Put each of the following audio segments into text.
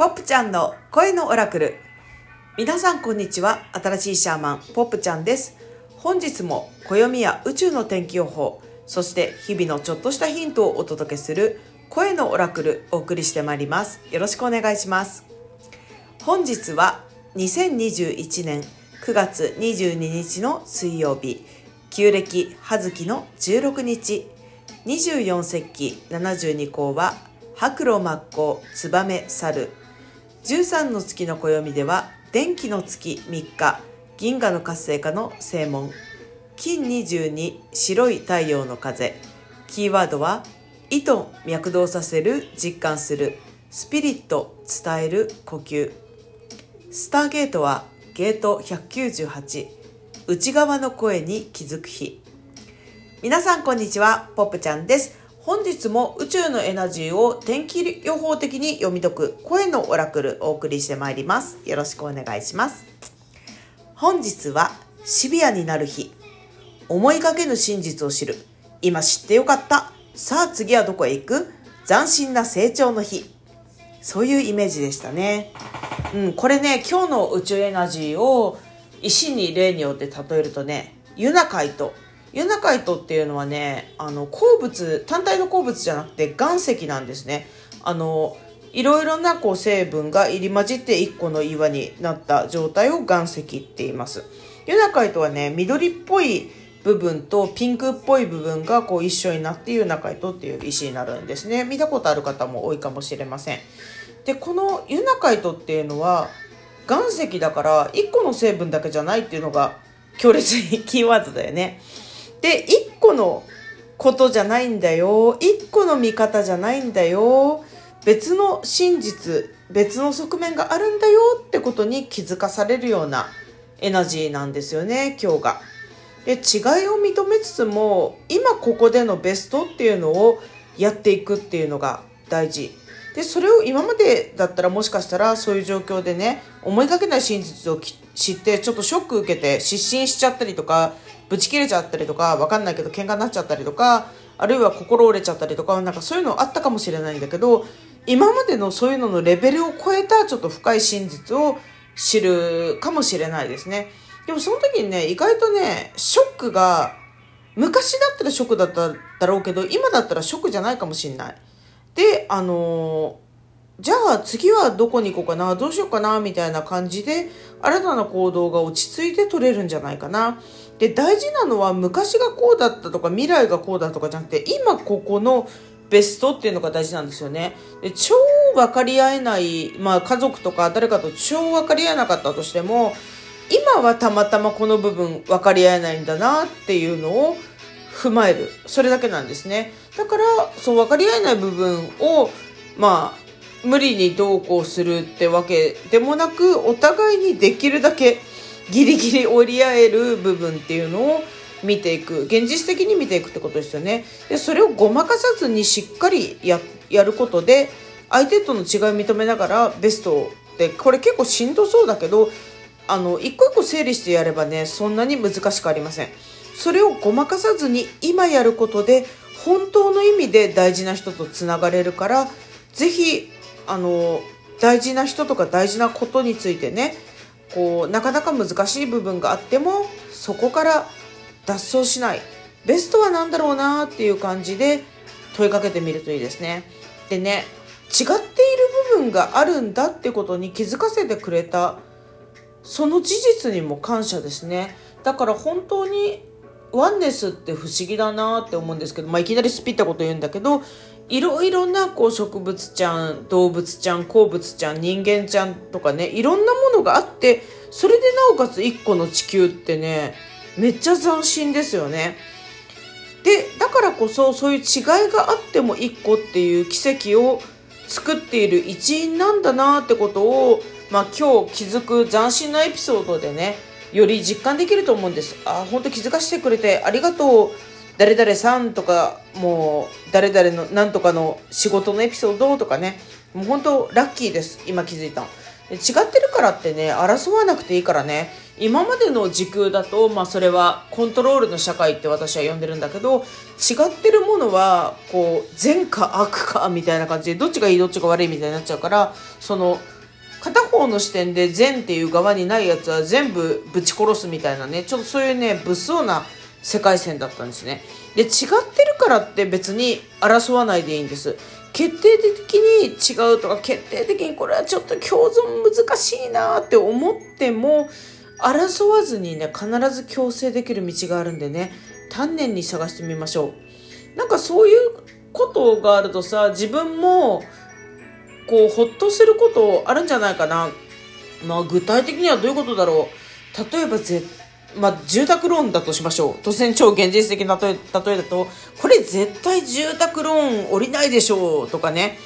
ポップちゃんの声のオラクル。皆さんこんにちは。新しいシャーマン、ポップちゃんです。本日も暦や宇宙の天気予報、そして日々のちょっとしたヒントをお届けする声のオラクルお送りしてまいります。よろしくお願いします。本日は2021年9月22日の水曜日、旧暦葉月の16日、24節気72項は白露真っ向燕猿13の月の暦では電気の月3日銀河の活性化の正門。金22白い太陽の風。キーワードは意図脈動させる実感する。スピリット伝える呼吸。スターゲートはゲート198内側の声に気づく日。皆さんこんにちは。ポップちゃんです。本日も宇宙のエナジーを天気予報的に読み解く声のオラクルお送りしてまいります。よろしくお願いします。本日はシビアになる日。思いがけぬ真実を知る。今知ってよかった。さあ次はどこへ行く？斬新な成長の日。そういうイメージでしたね。うん、これね、今日の宇宙エナジーを石に例によって例えるとね、ユナカイトユナカイトっていうのはねあの鉱物単体の鉱物じゃなくて岩石なんですね。あのいろいろなこう成分が入り混じって1個の岩になった状態を岩石って言います。ユナカイトはね緑っぽい部分とピンクっぽい部分がこう一緒になってユナカイトっていう石になるんですね。見たことある方も多いかもしれません。でこのユナカイトっていうのは岩石だから1個の成分だけじゃないっていうのが強烈にキーワードだよね。で1個のことじゃないんだよ。1個の見方じゃないんだよ。別の真実別の側面があるんだよってことに気づかされるようなエナジーなんですよね今日が。で違いを認めつつも今ここでのベストっていうのをやっていくっていうのが大事。でそれを今までだったらもしかしたらそういう状況でね思いがけない真実を知ってちょっとショック受けて失神しちゃったりとかブチ切れちゃったりとか、わかんないけど喧嘩になっちゃったりとか、あるいは心折れちゃったりとか、なんかそういうのあったかもしれないんだけど、今までのそういうののレベルを超えたちょっと深い真実を知るかもしれないですね。でもその時にね、意外とね、ショックが、昔だったらショックだっただろうけど、今だったらショックじゃないかもしれない。で、あのー、じゃあ次はどこに行こうかな、どうしようかな、みたいな感じで、新たな行動が落ち着いて取れるんじゃないかな。で大事なのは昔がこうだったとか未来がこうだとかじゃなくて今ここのベストっていうのが大事なんですよね。で超分かり合えない、まあ、家族とか誰かと超分かり合えなかったとしても今はたまたまこの部分分かり合えないんだなっていうのを踏まえるそれだけなんですね。だからそう分かり合えない部分をまあ無理にどうこうするってわけでもなくお互いにできるだけギリギリ折り合える部分っていうのを見ていく。現実的に見ていくってことですよね。でそれをごまかさずにしっかりやることで相手との違いを認めながらベストでこれ結構しんどそうだけどあの一個一個整理してやればねそんなに難しくありません。それをごまかさずに今やることで本当の意味で大事な人とつながれるから是非あの大事な人とか大事なことについてねこうなかなか難しい部分があってもそこから脱走しないベストは何だろうなっていう感じで問いかけてみるといいですね。でね違っている部分があるんだってことに気づかせてくれたその事実にも感謝ですね。だから本当にワンネスって不思議だなって思うんですけど、まあ、いきなりスピったこと言うんだけどいろいろなこう植物ちゃん動物ちゃん鉱物ちゃん人間ちゃんとかねいろんなものがあってそれでなおかつ1個の地球ってねめっちゃ斬新ですよね。でだからこそそういう違いがあっても1個っていう奇跡を作っている一員なんだなってことを、まあ、今日気づく斬新なエピソードでねより実感できると思うんです。あ本当気づかせてくれてありがとう誰々さんとかもう誰々のなんとかの仕事のエピソードとかね。もう本当ラッキーです今気づいた違ってるからってね争わなくていいからね。今までの時空だと、まあ、それはコントロールの社会って私は呼んでるんだけど違ってるものはこう善か悪かみたいな感じでどっちがいいどっちが悪いみたいになっちゃうからその片方の視点で善っていう側にないやつは全部ぶち殺すみたいなねちょっとそういうね物騒な世界線だったんですね。で違ってるからって別に争わないでいいんです。決定的に違うとか決定的にこれはちょっと共存難しいなって思っても争わずにね必ず共生できる道があるんでね丹念に探してみましょう。なんかそういうことがあるとさ自分もこうほっとすることあるんじゃないかな。まあ具体的にはどういうことだろう。例えばぜまあ、住宅ローンだとしましょう。突然超現実的な例え例えだと、これ絶対住宅ローン降りないでしょうとかね。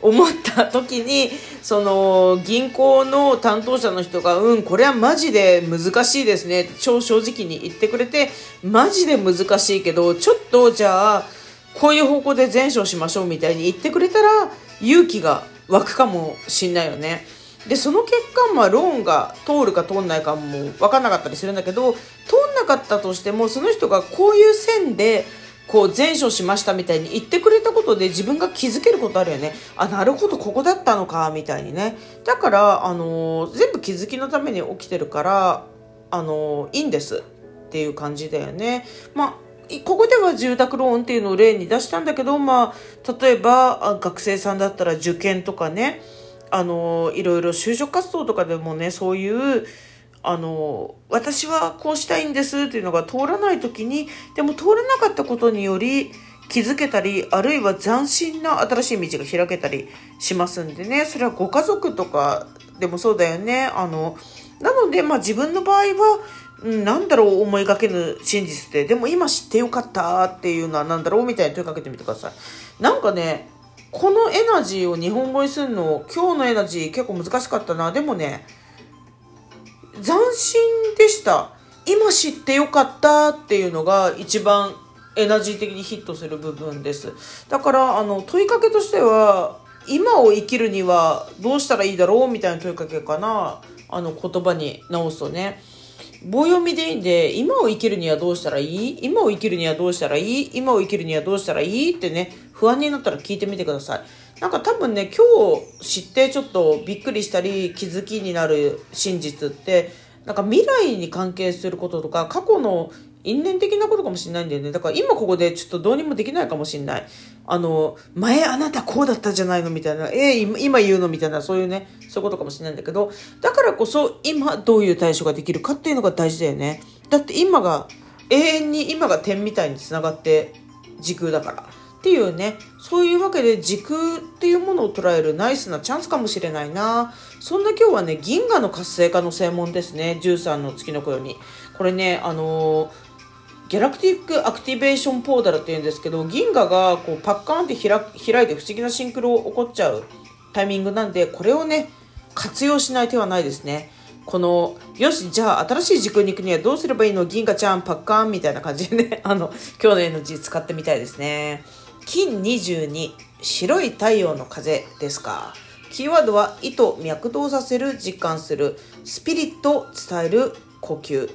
思った時にその銀行の担当者の人が「うんこれはマジで難しいですね」超正直に言ってくれてマジで難しいけどちょっとじゃあこういう方向で前処しましょうみたいに言ってくれたら勇気が湧くかもしんないよね。でその結果、まあ、ローンが通るか通んないかも分かんなかったりするんだけど通んなかったとしてもその人がこういう線でこう前処しましたみたいに言ってくれたことで自分が気づけることあるよね。あ、なるほど、ここだったのか、みたいにね。だから、あのー、全部気づきのために起きてるから、あのー、いいんですっていう感じだよね。まあここでは住宅ローンっていうのを例に出したんだけど、まあ、例えば学生さんだったら受験とかね、あの、いろいろ就職活動とかでもね、そういう、あの私はこうしたいんですっていうのが通らない時にでも通らなかったことにより気づけたりあるいは斬新な新しい道が開けたりしますんでね。それはご家族とかでもそうだよね。あのなので、まあ、自分の場合はなんだろう思いがけぬ真実ってでも今知ってよかったっていうのは何だろうみたいに問いかけてみてください。なんかねこのエナジーを日本語にするの今日のエナジー結構難しかったなでもね斬新でした。今知ってよかったっていうのが一番エナジー的にヒットする部分です。だから、あの、問いかけとしては、今を生きるにはどうしたらいいだろうみたいな問いかけかな。あの、言葉に直すとね。棒読みでいいんで、今を生きるにはどうしたらいい？今を生きるにはどうしたらいい？今を生きるにはどうしたらいい？ってね、不安になったら聞いてみてください。なんか多分ね、今日知ってちょっとびっくりしたり気づきになる真実って、なんか未来に関係することとか、過去の因縁的なことかもしれないんだよね。だから今ここでちょっとどうにもできないかもしれない。あの、前あなたこうだったじゃないのみたいな、えー、今言うのみたいな、そういうね、そういうことかもしれないんだけど、だからこそ今どういう対処ができるかっていうのが大事だよね。だって今が、永遠に今が点みたいにつながって時空だから。っていうね、そういうわけで時空っていうものを捉えるナイスなチャンスかもしれないな。そんな今日はね、銀河の活性化の専門ですね。13の月の暦。これね、あのー、 Galactic Activation Portal っていうんですけど、銀河がこうパッカーンって開いて不思議なシンクロを起こっちゃうタイミングなんで、これをね、活用しない手はないですね。この、よし、じゃあ新しい時空に行くにはどうすればいいの？銀河ちゃん、パッカーンみたいな感じでね、あの、今日のエナジー使ってみたいですね。 KIN22白い太陽の風ですかキーワードは意図脈動させる実感するスピリット伝える呼吸。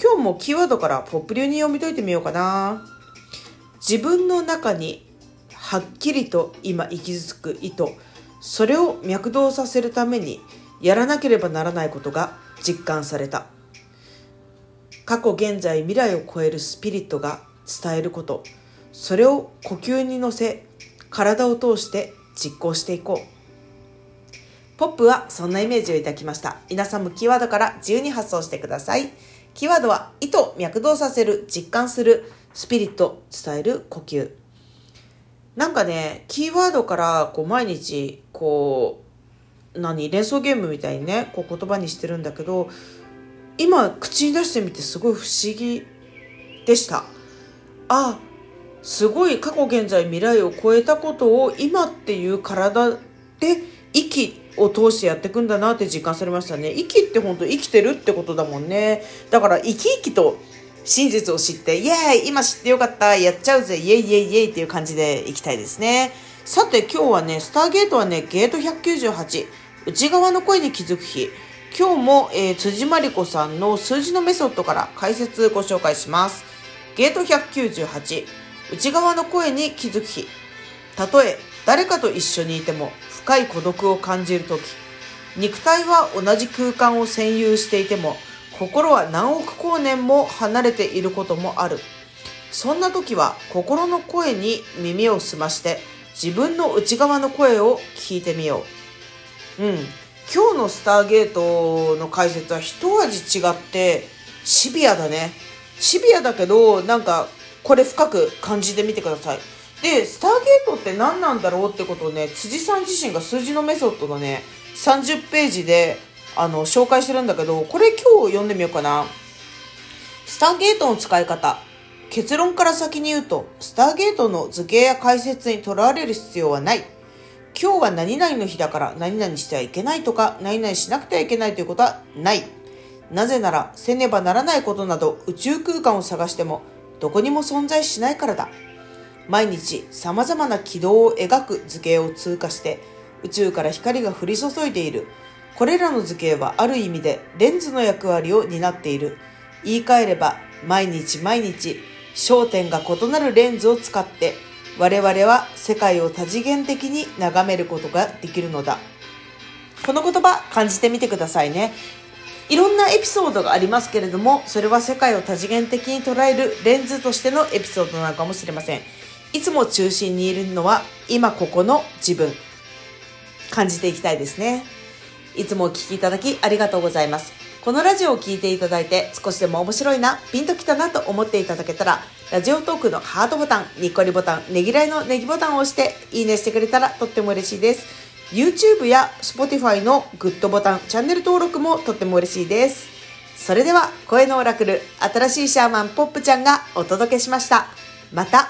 今日もキーワードからポップ流に読み解いてみようかな。自分の中にはっきりと今息づく意図。それを脈動させるためにやらなければならないことが実感された。過去現在未来を超えるスピリットが伝えること。それを呼吸に乗せ体を通して実行していこう。ポップはそんなイメージをいただきました。皆さんもキーワードから自由に発想してください。キーワードは意図脈動させる実感するスピリット伝える呼吸。なんかねキーワードからこう毎日こう何連想ゲームみたいにねこう言葉にしてるんだけど今口に出してみてすごい不思議でした。あすごい過去現在未来を超えたことを今っていう体で息を通してやっていくんだなって実感されましたね息って本当生きてるってことだもんねだから生き生きと真実を知ってイエーイ今知ってよかったやっちゃうぜイエイイエイイエイっていう感じでいきたいですねさて今日はねスターゲートはねゲート198内側の声に気づく日。今日も、えー、辻真理子さんの数字のメソッドから解説ご紹介します。ゲート198、内側の声に気づく日。たとえ誰かと一緒にいても深い孤独を感じるとき、肉体は同じ空間を占有していても、心は何億光年も離れていることもある。そんな時は心の声に耳を澄まして自分の内側の声を聞いてみよう。うん。今日のスターゲートの解説は一味違ってシビアだね。シビアだけど、なんかこれ深く感じてみてください。で、スターゲートって何なんだろうってことをね、辻さん自身が数字のメソッドのね、30ページであの紹介してるんだけど、これ今日読んでみようかな。スターゲートの使い方。結論から先に言うと、スターゲートの図形や解説にとらわれる必要はない。今日は何々の日だから何々してはいけないとか、何々しなくてはいけないということはない。なぜなら、せねばならないことなど宇宙空間を探しても、どこにも存在しないからだ。毎日様々な軌道を描く図形を通過して、宇宙から光が降り注いでいる。これらの図形はある意味でレンズの役割を担っている。言い換えれば、毎日毎日焦点が異なるレンズを使って我々は世界を多次元的に眺めることができるのだ。この言葉感じてみてくださいね。いろんなエピソードがありますけれども、それは世界を多次元的に捉えるレンズとしてのエピソードなのかもしれません。いつも中心にいるのは今ここの自分。感じていきたいですね。いつもお聴きいただきありがとうございます。このラジオを聴いていただいて少しでも面白いな、ピンときたなと思っていただけたら、ラジオトークのハートボタン、ニッコリボタン、ねぎらいのネギボタンを押して、いいねしてくれたらとっても嬉しいです。YouTube や Spotify のグッドボタン、チャンネル登録もとっても嬉しいです。それでは、声のオラクル、新しいシャーマンポップちゃんがお届けしました。また